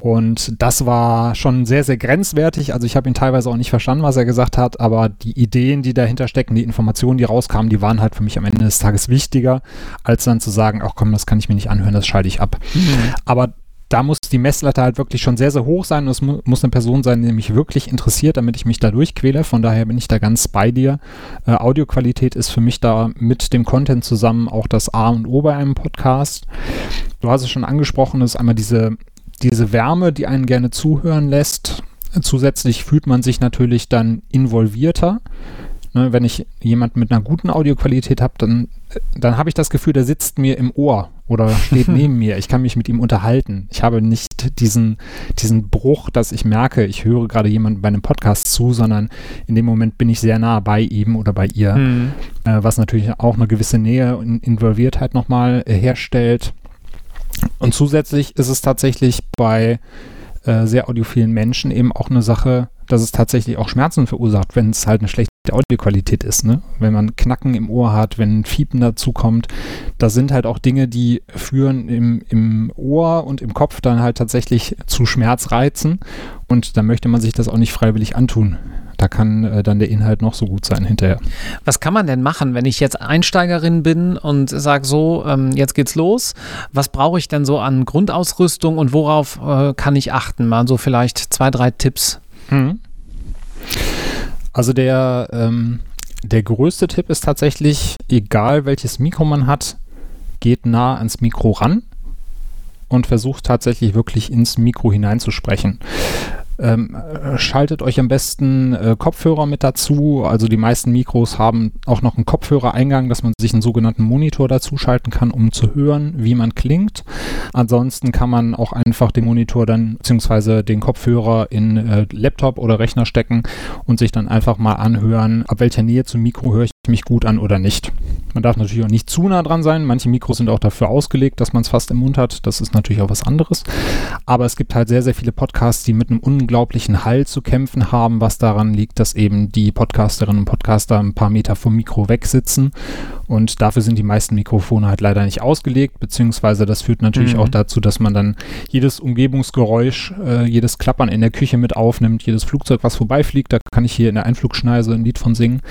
Und das war schon sehr, sehr grenzwertig. Also ich habe ihn teilweise auch nicht verstanden, was er gesagt hat, aber die Ideen, die dahinter stecken, die Informationen, die rauskamen, die waren halt für mich am Ende des Tages wichtiger, als dann zu sagen, ach komm, das kann ich mir nicht anhören, das schalte ich ab. Mhm. Aber da muss die Messlatte halt wirklich schon sehr, sehr hoch sein und es mu muss eine Person sein, die mich wirklich interessiert, damit ich mich da durchquäle. Von daher bin ich da ganz bei dir. Äh, Audioqualität ist für mich da mit dem Content zusammen auch das A und O bei einem Podcast. Du hast es schon angesprochen, ist einmal diese, diese Wärme, die einen gerne zuhören lässt. Zusätzlich fühlt man sich natürlich dann involvierter. Ne, wenn ich jemanden mit einer guten Audioqualität habe, dann, dann habe ich das Gefühl, der sitzt mir im Ohr oder steht neben mir. Ich kann mich mit ihm unterhalten. Ich habe nicht diesen, diesen Bruch, dass ich merke, ich höre gerade jemanden bei einem Podcast zu, sondern in dem Moment bin ich sehr nah bei ihm oder bei ihr, mhm. äh, was natürlich auch eine gewisse Nähe und Involviertheit nochmal äh, herstellt. Und zusätzlich ist es tatsächlich bei äh, sehr audiophilen Menschen eben auch eine Sache, dass es tatsächlich auch Schmerzen verursacht, wenn es halt eine schlechte Audioqualität ist. Ne? Wenn man Knacken im Ohr hat, wenn Fiepen dazu kommt, das sind halt auch Dinge, die führen im, im Ohr und im Kopf dann halt tatsächlich zu Schmerzreizen und da möchte man sich das auch nicht freiwillig antun. Da kann äh, dann der Inhalt noch so gut sein hinterher. Was kann man denn machen, wenn ich jetzt Einsteigerin bin und sage so, ähm, jetzt geht's los. Was brauche ich denn so an Grundausrüstung und worauf äh, kann ich achten? Mal so vielleicht zwei, drei Tipps. Mhm. Also der, ähm, der größte Tipp ist tatsächlich, egal welches Mikro man hat, geht nah ans Mikro ran und versucht tatsächlich wirklich ins Mikro hineinzusprechen. Ähm, schaltet euch am besten äh, Kopfhörer mit dazu. Also die meisten Mikros haben auch noch einen Kopfhörereingang, dass man sich einen sogenannten Monitor dazu schalten kann, um zu hören, wie man klingt. Ansonsten kann man auch einfach den Monitor dann beziehungsweise den Kopfhörer in äh, Laptop oder Rechner stecken und sich dann einfach mal anhören, ab welcher Nähe zum Mikro höre ich mich gut an oder nicht. Man darf natürlich auch nicht zu nah dran sein. Manche Mikros sind auch dafür ausgelegt, dass man es fast im Mund hat. Das ist natürlich auch was anderes. Aber es gibt halt sehr, sehr viele Podcasts, die mit einem unglaublichen Hall zu kämpfen haben, was daran liegt, dass eben die Podcasterinnen und Podcaster ein paar Meter vom Mikro weg sitzen. Und dafür sind die meisten Mikrofone halt leider nicht ausgelegt, beziehungsweise das führt natürlich mhm. auch dazu, dass man dann jedes Umgebungsgeräusch, äh, jedes Klappern in der Küche mit aufnimmt, jedes Flugzeug, was vorbeifliegt, da kann ich hier in der Einflugschneise ein Lied von singen.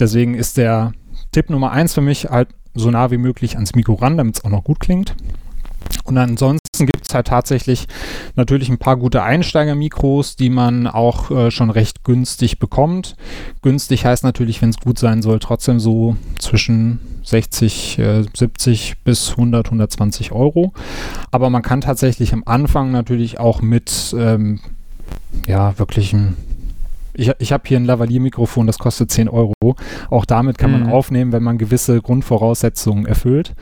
Deswegen ist der Tipp Nummer eins für mich halt so nah wie möglich ans Mikro ran, damit es auch noch gut klingt. Und ansonsten gibt es halt tatsächlich natürlich ein paar gute Einsteiger-Mikros, die man auch äh, schon recht günstig bekommt. Günstig heißt natürlich, wenn es gut sein soll, trotzdem so zwischen 60, äh, 70 bis 100, 120 Euro. Aber man kann tatsächlich am Anfang natürlich auch mit ähm, ja, wirklichem ich, ich habe hier ein Lavalier-Mikrofon, das kostet 10 Euro. Auch damit kann man mhm. aufnehmen, wenn man gewisse Grundvoraussetzungen erfüllt.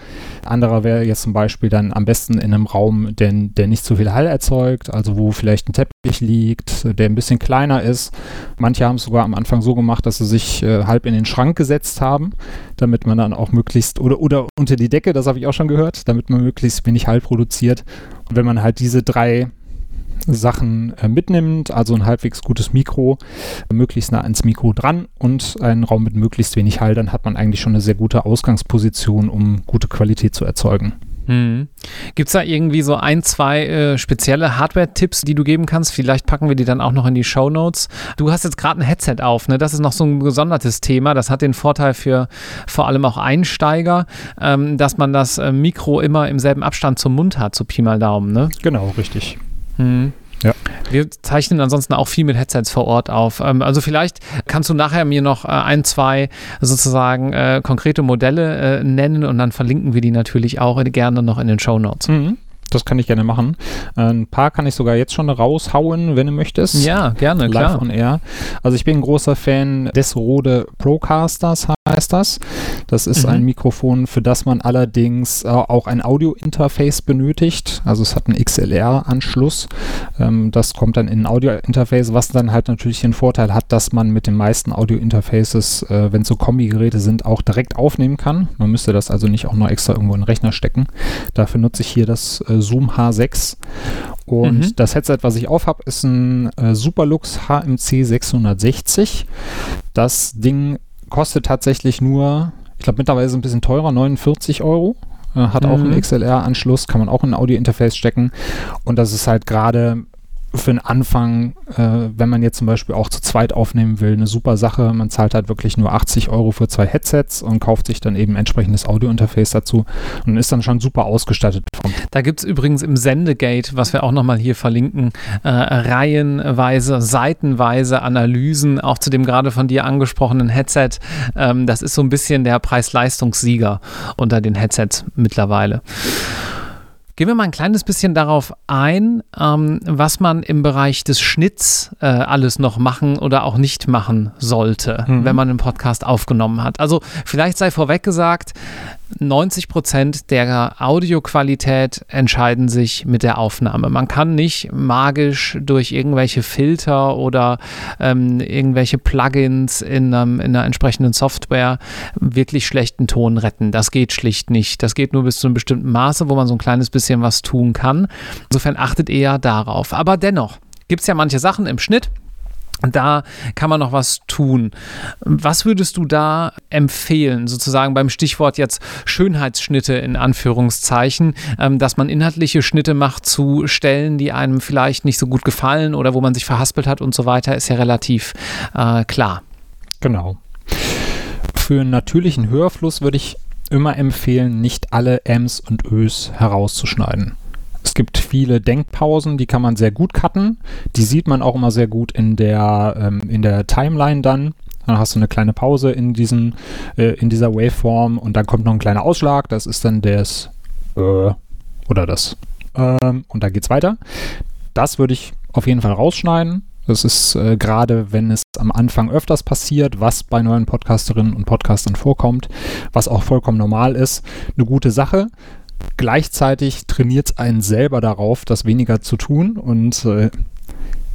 Anderer wäre jetzt zum Beispiel dann am besten in einem Raum, der, der nicht so viel Hall erzeugt, also wo vielleicht ein Teppich liegt, der ein bisschen kleiner ist. Manche haben es sogar am Anfang so gemacht, dass sie sich äh, halb in den Schrank gesetzt haben, damit man dann auch möglichst, oder, oder unter die Decke, das habe ich auch schon gehört, damit man möglichst wenig Hall produziert. Und wenn man halt diese drei Sachen äh, mitnimmt, also ein halbwegs gutes Mikro, möglichst nah ans Mikro dran und einen Raum mit möglichst wenig Hall, dann hat man eigentlich schon eine sehr gute Ausgangsposition, um gute Qualität zu erzeugen. Hm. Gibt es da irgendwie so ein, zwei äh, spezielle Hardware-Tipps, die du geben kannst? Vielleicht packen wir die dann auch noch in die Show Notes. Du hast jetzt gerade ein Headset auf, ne? Das ist noch so ein gesondertes Thema. Das hat den Vorteil für vor allem auch Einsteiger, ähm, dass man das äh, Mikro immer im selben Abstand zum Mund hat, so Pi mal Daumen, ne? Genau, richtig. Mhm. Ja. Wir zeichnen ansonsten auch viel mit Headsets vor Ort auf. Ähm, also vielleicht kannst du nachher mir noch äh, ein, zwei sozusagen äh, konkrete Modelle äh, nennen und dann verlinken wir die natürlich auch gerne noch in den Show Notes. Mhm. Das kann ich gerne machen. Ein paar kann ich sogar jetzt schon raushauen, wenn du möchtest. Ja, gerne, Live klar. on Air. Also ich bin ein großer Fan des Rode Procasters heißt das. Das ist mhm. ein Mikrofon, für das man allerdings äh, auch ein Audio-Interface benötigt. Also es hat einen XLR-Anschluss. Ähm, das kommt dann in ein Audio-Interface, was dann halt natürlich den Vorteil hat, dass man mit den meisten Audio-Interfaces, äh, wenn es so Kombi-Geräte sind, auch direkt aufnehmen kann. Man müsste das also nicht auch noch extra irgendwo in den Rechner stecken. Dafür nutze ich hier das äh, Zoom H6. Und mhm. das Headset, was ich auf habe, ist ein äh, Superlux HMC 660. Das Ding kostet tatsächlich nur, ich glaube mittlerweile ist es ein bisschen teurer, 49 Euro. Äh, hat mhm. auch einen mhm. XLR-Anschluss, kann man auch in ein Audio-Interface stecken. Und das ist halt gerade für den Anfang, äh, wenn man jetzt zum Beispiel auch zu zweit aufnehmen will, eine super Sache. Man zahlt halt wirklich nur 80 Euro für zwei Headsets und kauft sich dann eben entsprechendes Audio-Interface dazu und ist dann schon super ausgestattet. Da gibt es übrigens im Sendegate, was wir auch nochmal hier verlinken, äh, reihenweise, seitenweise Analysen, auch zu dem gerade von dir angesprochenen Headset. Ähm, das ist so ein bisschen der Preis-Leistungssieger unter den Headsets mittlerweile. Gehen wir mal ein kleines bisschen darauf ein, ähm, was man im Bereich des Schnitts äh, alles noch machen oder auch nicht machen sollte, mhm. wenn man einen Podcast aufgenommen hat. Also vielleicht sei vorweg gesagt, 90 Prozent der Audioqualität entscheiden sich mit der Aufnahme. Man kann nicht magisch durch irgendwelche Filter oder ähm, irgendwelche Plugins in, ähm, in einer entsprechenden Software wirklich schlechten Ton retten. Das geht schlicht nicht. Das geht nur bis zu einem bestimmten Maße, wo man so ein kleines bisschen was tun kann. Insofern achtet eher darauf. Aber dennoch gibt es ja manche Sachen im Schnitt, da kann man noch was tun. Was würdest du da empfehlen, sozusagen beim Stichwort jetzt Schönheitsschnitte in Anführungszeichen, ähm, dass man inhaltliche Schnitte macht zu Stellen, die einem vielleicht nicht so gut gefallen oder wo man sich verhaspelt hat und so weiter, ist ja relativ äh, klar. Genau. Für einen natürlichen Hörfluss würde ich immer empfehlen, nicht alle Ms und Ös herauszuschneiden. Es gibt viele Denkpausen, die kann man sehr gut cutten. Die sieht man auch immer sehr gut in der, ähm, in der Timeline dann. Dann hast du eine kleine Pause in, diesen, äh, in dieser Waveform und dann kommt noch ein kleiner Ausschlag. Das ist dann das äh, oder das ähm, und da geht's weiter. Das würde ich auf jeden Fall rausschneiden. Das ist äh, gerade, wenn es am Anfang öfters passiert, was bei neuen Podcasterinnen und Podcastern vorkommt, was auch vollkommen normal ist, eine gute Sache. Gleichzeitig trainiert es einen selber darauf, das weniger zu tun und äh,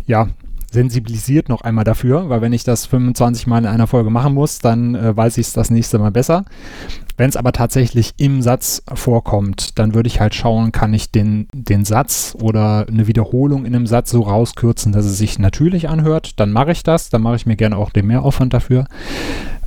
ja, sensibilisiert noch einmal dafür, weil wenn ich das 25 Mal in einer Folge machen muss, dann äh, weiß ich es das nächste Mal besser. Wenn es aber tatsächlich im Satz vorkommt, dann würde ich halt schauen, kann ich den, den Satz oder eine Wiederholung in einem Satz so rauskürzen, dass es sich natürlich anhört, dann mache ich das, dann mache ich mir gerne auch den Mehraufwand dafür.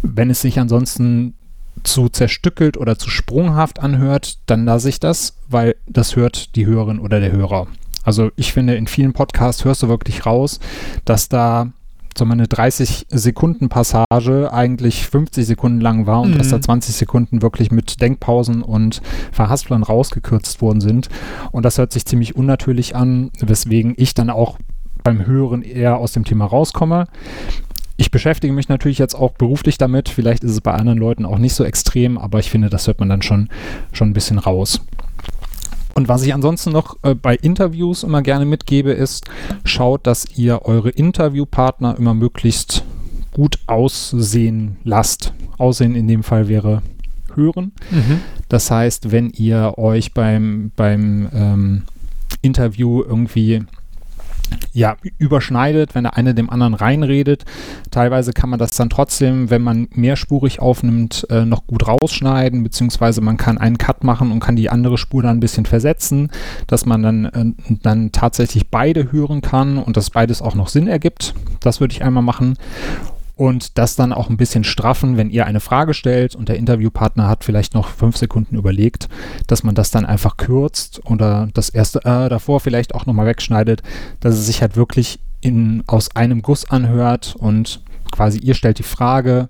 Wenn es sich ansonsten zu zerstückelt oder zu sprunghaft anhört, dann lasse ich das, weil das hört die Hörerin oder der Hörer. Also ich finde, in vielen Podcasts hörst du wirklich raus, dass da so eine 30 Sekunden Passage eigentlich 50 Sekunden lang war und mhm. dass da 20 Sekunden wirklich mit Denkpausen und Verhasplern rausgekürzt worden sind. Und das hört sich ziemlich unnatürlich an, weswegen ich dann auch beim Hören eher aus dem Thema rauskomme. Ich beschäftige mich natürlich jetzt auch beruflich damit. Vielleicht ist es bei anderen Leuten auch nicht so extrem, aber ich finde, das hört man dann schon, schon ein bisschen raus. Und was ich ansonsten noch äh, bei Interviews immer gerne mitgebe, ist, schaut, dass ihr eure Interviewpartner immer möglichst gut aussehen lasst. Aussehen in dem Fall wäre hören. Mhm. Das heißt, wenn ihr euch beim, beim ähm, Interview irgendwie ja, überschneidet, wenn der eine dem anderen reinredet. Teilweise kann man das dann trotzdem, wenn man mehrspurig aufnimmt, äh, noch gut rausschneiden, beziehungsweise man kann einen Cut machen und kann die andere Spur dann ein bisschen versetzen, dass man dann, äh, dann tatsächlich beide hören kann und dass beides auch noch Sinn ergibt. Das würde ich einmal machen und das dann auch ein bisschen straffen, wenn ihr eine Frage stellt und der Interviewpartner hat vielleicht noch fünf Sekunden überlegt, dass man das dann einfach kürzt oder das erste äh, davor vielleicht auch nochmal wegschneidet, dass es sich halt wirklich in, aus einem Guss anhört und quasi ihr stellt die Frage,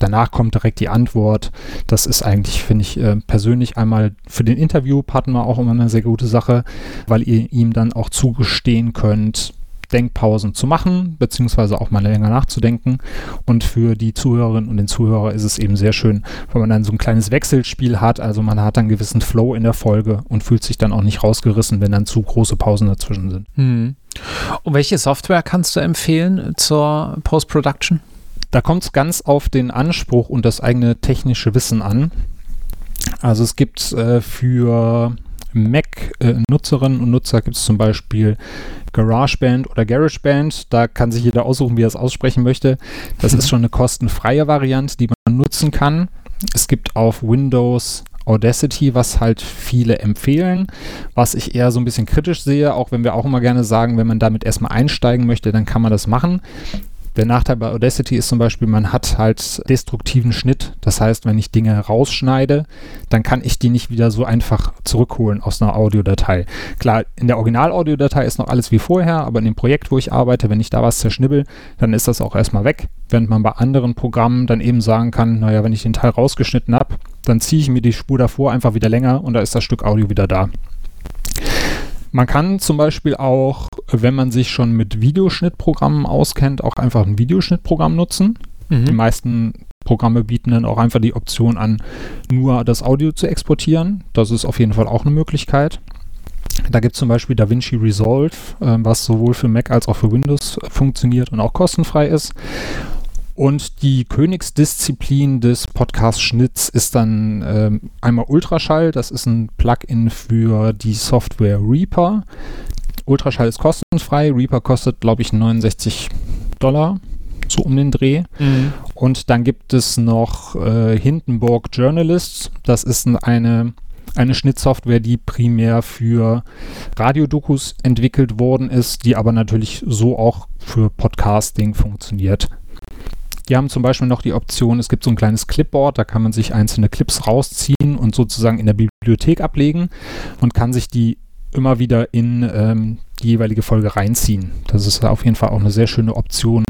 danach kommt direkt die Antwort. Das ist eigentlich, finde ich, äh, persönlich einmal für den Interviewpartner auch immer eine sehr gute Sache, weil ihr ihm dann auch zugestehen könnt, Denkpausen zu machen, beziehungsweise auch mal länger nachzudenken. Und für die Zuhörerinnen und den Zuhörer ist es eben sehr schön, wenn man dann so ein kleines Wechselspiel hat. Also man hat dann einen gewissen Flow in der Folge und fühlt sich dann auch nicht rausgerissen, wenn dann zu große Pausen dazwischen sind. Hm. Und welche Software kannst du empfehlen zur Post-Production? Da kommt es ganz auf den Anspruch und das eigene technische Wissen an. Also es gibt äh, für Mac-Nutzerinnen und Nutzer gibt es zum Beispiel GarageBand oder GarageBand. Da kann sich jeder aussuchen, wie er es aussprechen möchte. Das ist schon eine kostenfreie Variante, die man nutzen kann. Es gibt auf Windows Audacity, was halt viele empfehlen, was ich eher so ein bisschen kritisch sehe, auch wenn wir auch immer gerne sagen, wenn man damit erstmal einsteigen möchte, dann kann man das machen. Der Nachteil bei Audacity ist zum Beispiel, man hat halt destruktiven Schnitt. Das heißt, wenn ich Dinge rausschneide, dann kann ich die nicht wieder so einfach zurückholen aus einer Audiodatei. Klar, in der Original-Audiodatei ist noch alles wie vorher, aber in dem Projekt, wo ich arbeite, wenn ich da was zerschnibbel, dann ist das auch erstmal weg. Während man bei anderen Programmen dann eben sagen kann, naja, wenn ich den Teil rausgeschnitten habe, dann ziehe ich mir die Spur davor einfach wieder länger und da ist das Stück Audio wieder da. Man kann zum Beispiel auch, wenn man sich schon mit Videoschnittprogrammen auskennt, auch einfach ein Videoschnittprogramm nutzen. Mhm. Die meisten Programme bieten dann auch einfach die Option an, nur das Audio zu exportieren. Das ist auf jeden Fall auch eine Möglichkeit. Da gibt es zum Beispiel DaVinci Resolve, äh, was sowohl für Mac als auch für Windows funktioniert und auch kostenfrei ist. Und die Königsdisziplin des Podcast-Schnitts ist dann ähm, einmal Ultraschall. Das ist ein Plugin für die Software Reaper. Ultraschall ist kostenfrei. Reaper kostet, glaube ich, 69 Dollar, so um den Dreh. Mhm. Und dann gibt es noch äh, Hindenburg Journalists. Das ist eine eine Schnittsoftware, die primär für Radiodokus entwickelt worden ist, die aber natürlich so auch für Podcasting funktioniert. Die haben zum Beispiel noch die Option, es gibt so ein kleines Clipboard, da kann man sich einzelne Clips rausziehen und sozusagen in der Bibliothek ablegen und kann sich die immer wieder in ähm, die jeweilige Folge reinziehen. Das ist auf jeden Fall auch eine sehr schöne Option,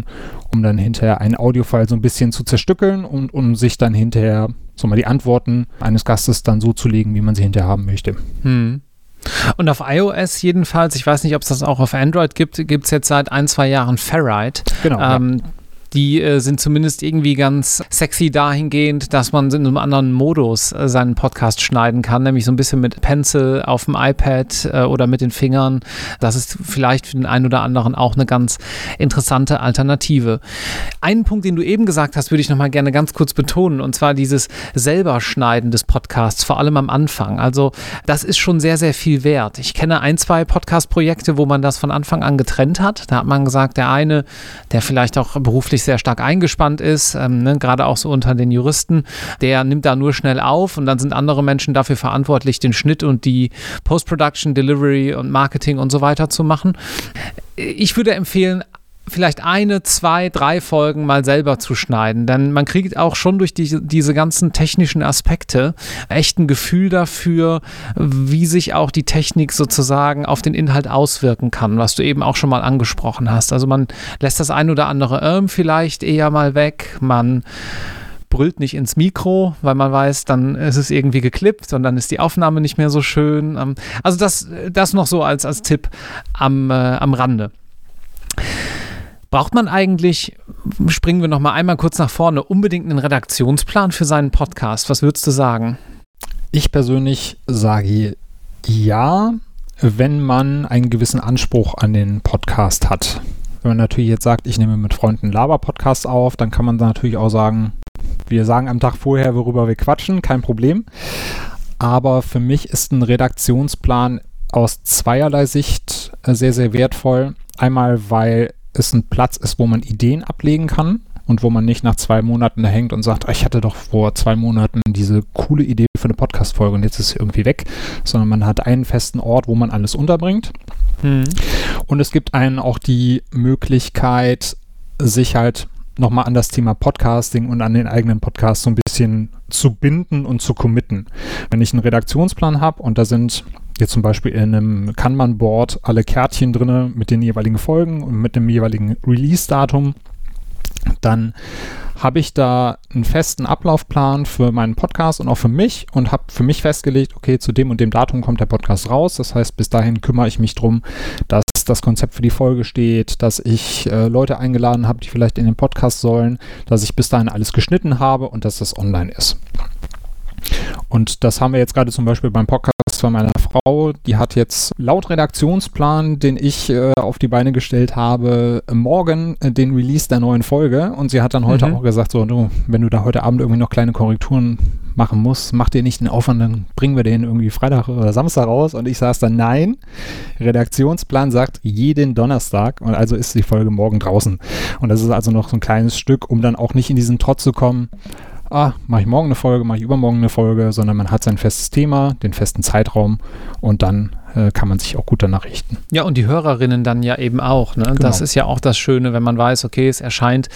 um dann hinterher einen Audiofile so ein bisschen zu zerstückeln und um sich dann hinterher so mal die Antworten eines Gastes dann so zu legen, wie man sie hinterher haben möchte. Hm. Und auf iOS jedenfalls, ich weiß nicht, ob es das auch auf Android gibt, gibt es jetzt seit ein, zwei Jahren Ferrite. Genau. Ähm, ja die äh, sind zumindest irgendwie ganz sexy dahingehend, dass man in einem anderen Modus äh, seinen Podcast schneiden kann, nämlich so ein bisschen mit Pencil auf dem iPad äh, oder mit den Fingern. Das ist vielleicht für den einen oder anderen auch eine ganz interessante Alternative. Einen Punkt, den du eben gesagt hast, würde ich nochmal gerne ganz kurz betonen, und zwar dieses selber Schneiden des Podcasts, vor allem am Anfang. Also das ist schon sehr, sehr viel wert. Ich kenne ein, zwei Podcast-Projekte, wo man das von Anfang an getrennt hat. Da hat man gesagt, der eine, der vielleicht auch beruflich sehr stark eingespannt ist, ähm, ne, gerade auch so unter den Juristen, der nimmt da nur schnell auf und dann sind andere Menschen dafür verantwortlich, den Schnitt und die Post-Production, Delivery und Marketing und so weiter zu machen. Ich würde empfehlen, vielleicht eine, zwei, drei Folgen mal selber zu schneiden. Denn man kriegt auch schon durch die, diese ganzen technischen Aspekte echt ein Gefühl dafür, wie sich auch die Technik sozusagen auf den Inhalt auswirken kann, was du eben auch schon mal angesprochen hast. Also man lässt das ein oder andere Irm vielleicht eher mal weg. Man brüllt nicht ins Mikro, weil man weiß, dann ist es irgendwie geklippt und dann ist die Aufnahme nicht mehr so schön. Ähm, also das, das noch so als, als Tipp am, äh, am Rande. Braucht man eigentlich, springen wir noch mal einmal kurz nach vorne, unbedingt einen Redaktionsplan für seinen Podcast? Was würdest du sagen? Ich persönlich sage ja, wenn man einen gewissen Anspruch an den Podcast hat. Wenn man natürlich jetzt sagt, ich nehme mit Freunden Laber-Podcasts auf, dann kann man natürlich auch sagen, wir sagen am Tag vorher, worüber wir quatschen, kein Problem. Aber für mich ist ein Redaktionsplan aus zweierlei Sicht äh, sehr, sehr wertvoll. Einmal, weil es ein Platz ist, wo man Ideen ablegen kann und wo man nicht nach zwei Monaten da hängt und sagt, ich hatte doch vor zwei Monaten diese coole Idee für eine Podcast-Folge und jetzt ist sie irgendwie weg, sondern man hat einen festen Ort, wo man alles unterbringt. Mhm. Und es gibt einen auch die Möglichkeit, sich halt nochmal an das Thema Podcasting und an den eigenen Podcast so ein bisschen zu binden und zu committen. Wenn ich einen Redaktionsplan habe und da sind jetzt zum Beispiel in einem Kanban-Board alle Kärtchen drin mit den jeweiligen Folgen und mit dem jeweiligen Release-Datum, dann habe ich da einen festen Ablaufplan für meinen Podcast und auch für mich und habe für mich festgelegt, okay, zu dem und dem Datum kommt der Podcast raus. Das heißt, bis dahin kümmere ich mich darum, dass das Konzept für die Folge steht, dass ich äh, Leute eingeladen habe, die vielleicht in den Podcast sollen, dass ich bis dahin alles geschnitten habe und dass das online ist. Und das haben wir jetzt gerade zum Beispiel beim Podcast von meiner Frau. Die hat jetzt laut Redaktionsplan, den ich äh, auf die Beine gestellt habe, morgen äh, den Release der neuen Folge. Und sie hat dann heute mhm. auch gesagt, so, du, wenn du da heute Abend irgendwie noch kleine Korrekturen machen musst, mach dir nicht den Aufwand, dann bringen wir den irgendwie Freitag oder Samstag raus. Und ich saß dann, nein, Redaktionsplan sagt jeden Donnerstag. Und also ist die Folge morgen draußen. Und das ist also noch so ein kleines Stück, um dann auch nicht in diesen Trott zu kommen ah, mache ich morgen eine Folge, mache ich übermorgen eine Folge, sondern man hat sein festes Thema, den festen Zeitraum und dann äh, kann man sich auch gut danach richten. Ja, und die Hörerinnen dann ja eben auch. Ne? Genau. Das ist ja auch das Schöne, wenn man weiß, okay, es erscheint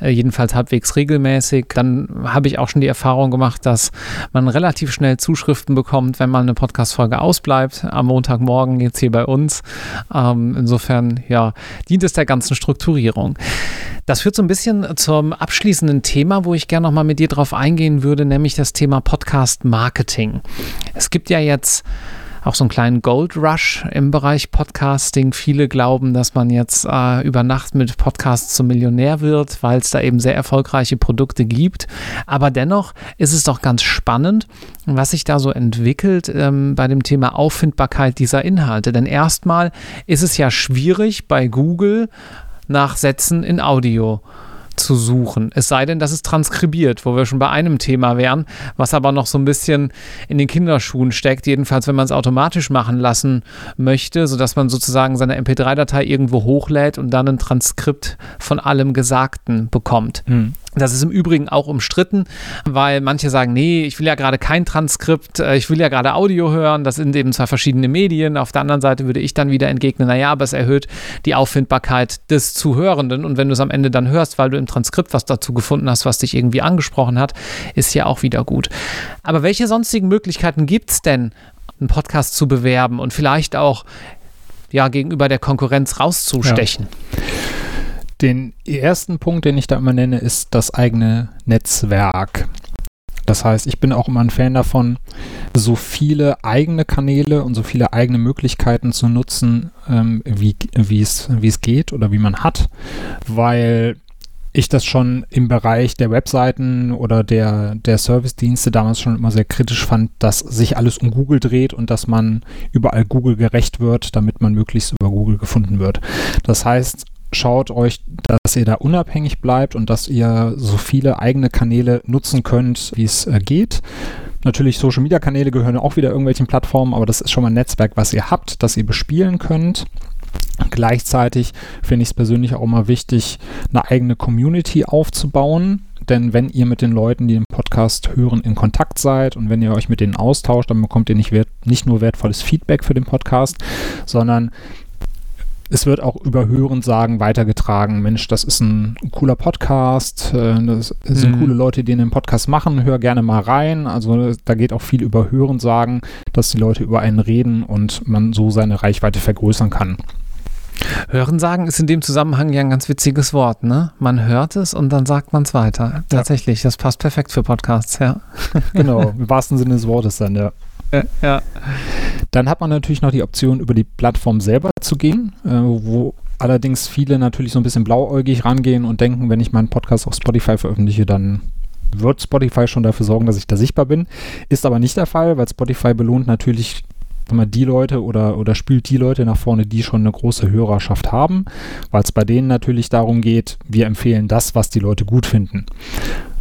äh, jedenfalls halbwegs regelmäßig. Dann habe ich auch schon die Erfahrung gemacht, dass man relativ schnell Zuschriften bekommt, wenn mal eine Podcast-Folge ausbleibt. Am Montagmorgen jetzt hier bei uns. Ähm, insofern, ja, dient es der ganzen Strukturierung. Das führt so ein bisschen zum abschließenden Thema, wo ich gerne nochmal mit dir drauf eingehen würde, nämlich das Thema Podcast Marketing. Es gibt ja jetzt auch so einen kleinen Gold Rush im Bereich Podcasting. Viele glauben, dass man jetzt äh, über Nacht mit Podcasts zum Millionär wird, weil es da eben sehr erfolgreiche Produkte gibt. Aber dennoch ist es doch ganz spannend, was sich da so entwickelt ähm, bei dem Thema Auffindbarkeit dieser Inhalte. Denn erstmal ist es ja schwierig bei Google nach Sätzen in Audio zu suchen. Es sei denn, das ist transkribiert, wo wir schon bei einem Thema wären, was aber noch so ein bisschen in den Kinderschuhen steckt, jedenfalls wenn man es automatisch machen lassen möchte, sodass man sozusagen seine MP3-Datei irgendwo hochlädt und dann ein Transkript von allem Gesagten bekommt. Hm. Das ist im Übrigen auch umstritten, weil manche sagen, nee, ich will ja gerade kein Transkript, äh, ich will ja gerade Audio hören, das sind eben zwei verschiedene Medien. Auf der anderen Seite würde ich dann wieder entgegnen, naja, aber es erhöht die Auffindbarkeit des Zuhörenden und wenn du es am Ende dann hörst, weil du im Transkript was dazu gefunden hast, was dich irgendwie angesprochen hat, ist ja auch wieder gut. Aber welche sonstigen Möglichkeiten gibt es denn, einen Podcast zu bewerben und vielleicht auch ja, gegenüber der Konkurrenz rauszustechen? Ja. Den ersten Punkt, den ich da immer nenne, ist das eigene Netzwerk. Das heißt, ich bin auch immer ein Fan davon, so viele eigene Kanäle und so viele eigene Möglichkeiten zu nutzen, ähm, wie, es geht oder wie man hat, weil ich das schon im Bereich der Webseiten oder der, der Service-Dienste damals schon immer sehr kritisch fand, dass sich alles um Google dreht und dass man überall Google gerecht wird, damit man möglichst über Google gefunden wird. Das heißt, schaut euch, dass ihr da unabhängig bleibt und dass ihr so viele eigene Kanäle nutzen könnt, wie es äh, geht. Natürlich, Social Media Kanäle gehören auch wieder irgendwelchen Plattformen, aber das ist schon mal ein Netzwerk, was ihr habt, das ihr bespielen könnt. Gleichzeitig finde ich es persönlich auch immer wichtig, eine eigene Community aufzubauen. Denn wenn ihr mit den Leuten, die den Podcast hören, in Kontakt seid und wenn ihr euch mit denen austauscht, dann bekommt ihr nicht, wert, nicht nur wertvolles Feedback für den Podcast, sondern es wird auch über Hörensagen weitergetragen. Mensch, das ist ein cooler Podcast, äh, das sind mhm. coole Leute, die den Podcast machen, hör gerne mal rein. Also da geht auch viel über Hörensagen, dass die Leute über einen reden und man so seine Reichweite vergrößern kann. Hörensagen ist in dem Zusammenhang ja ein ganz witziges Wort, ne? Man hört es und dann sagt man es weiter. Tatsächlich, das passt perfekt für Podcasts, ja. Genau, im wahrsten Sinne des Wortes dann, ja. Ja. Dann hat man natürlich noch die Option, über die Plattform selber zu gehen, äh, wo allerdings viele natürlich so ein bisschen blauäugig rangehen und denken, wenn ich meinen Podcast auf Spotify veröffentliche, dann wird Spotify schon dafür sorgen, dass ich da sichtbar bin. Ist aber nicht der Fall, weil Spotify belohnt natürlich mal, die Leute oder, oder spült die Leute nach vorne, die schon eine große Hörerschaft haben, weil es bei denen natürlich darum geht, wir empfehlen das, was die Leute gut finden.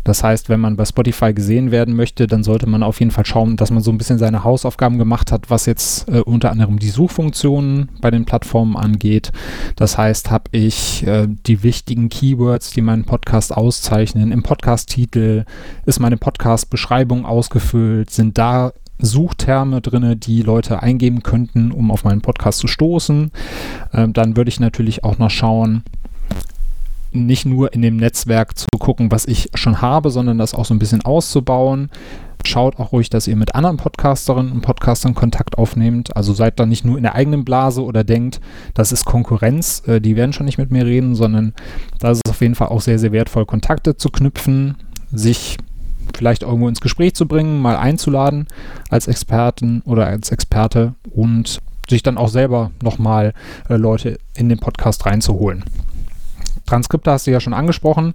Das heißt, wenn man bei Spotify gesehen werden möchte, dann sollte man auf jeden Fall schauen, dass man so ein bisschen seine Hausaufgaben gemacht hat, was jetzt äh, unter anderem die Suchfunktionen bei den Plattformen angeht. Das heißt, habe ich äh, die wichtigen Keywords, die meinen Podcast auszeichnen, im Podcast-Titel, ist meine Podcast-Beschreibung ausgefüllt, sind da Suchterme drin, die Leute eingeben könnten, um auf meinen Podcast zu stoßen. Ähm, dann würde ich natürlich auch noch schauen, nicht nur in dem Netzwerk zu gucken, was ich schon habe, sondern das auch so ein bisschen auszubauen. Schaut auch ruhig, dass ihr mit anderen Podcasterinnen und Podcastern Kontakt aufnehmt. Also seid da nicht nur in der eigenen Blase oder denkt, das ist Konkurrenz, äh, die werden schon nicht mit mir reden, sondern da ist es auf jeden Fall auch sehr, sehr wertvoll, Kontakte zu knüpfen, sich vielleicht irgendwo ins Gespräch zu bringen, mal einzuladen als Experten oder als Experte und sich dann auch selber nochmal äh, Leute in den Podcast reinzuholen. Transkripte hast du ja schon angesprochen.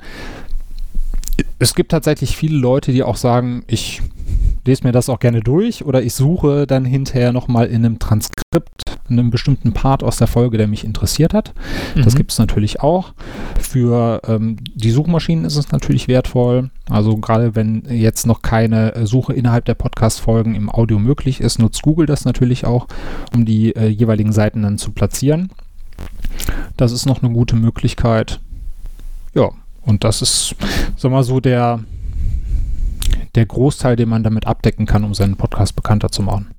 Es gibt tatsächlich viele Leute, die auch sagen, ich lese mir das auch gerne durch oder ich suche dann hinterher nochmal in einem Transkript in einem bestimmten Part aus der Folge, der mich interessiert hat. Mhm. Das gibt es natürlich auch. Für ähm, die Suchmaschinen ist es natürlich wertvoll. Also gerade wenn jetzt noch keine Suche innerhalb der Podcast-Folgen im Audio möglich ist, nutzt Google das natürlich auch, um die äh, jeweiligen Seiten dann zu platzieren. Das ist noch eine gute Möglichkeit. Ja, und das ist, sag mal so, der, der Großteil, den man damit abdecken kann, um seinen Podcast bekannter zu machen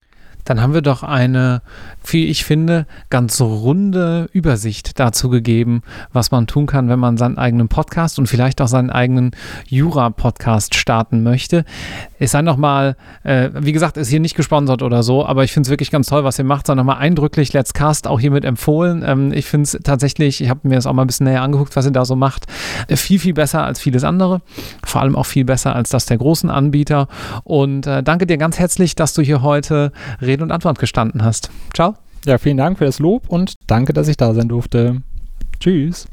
dann haben wir doch eine, wie ich finde, ganz runde Übersicht dazu gegeben, was man tun kann, wenn man seinen eigenen Podcast und vielleicht auch seinen eigenen Jura-Podcast starten möchte. Es sei nochmal, äh, wie gesagt, ist hier nicht gesponsert oder so, aber ich finde es wirklich ganz toll, was ihr macht. Sei nochmal eindrücklich, Let's Cast auch hiermit empfohlen. Ähm, ich finde es tatsächlich, ich habe mir das auch mal ein bisschen näher angeguckt, was ihr da so macht, äh, viel, viel besser als vieles andere. Vor allem auch viel besser als das der großen Anbieter. Und äh, danke dir ganz herzlich, dass du hier heute redest Rede und Antwort gestanden hast. Ciao. Ja, vielen Dank für das Lob und danke, dass ich da sein durfte. Tschüss.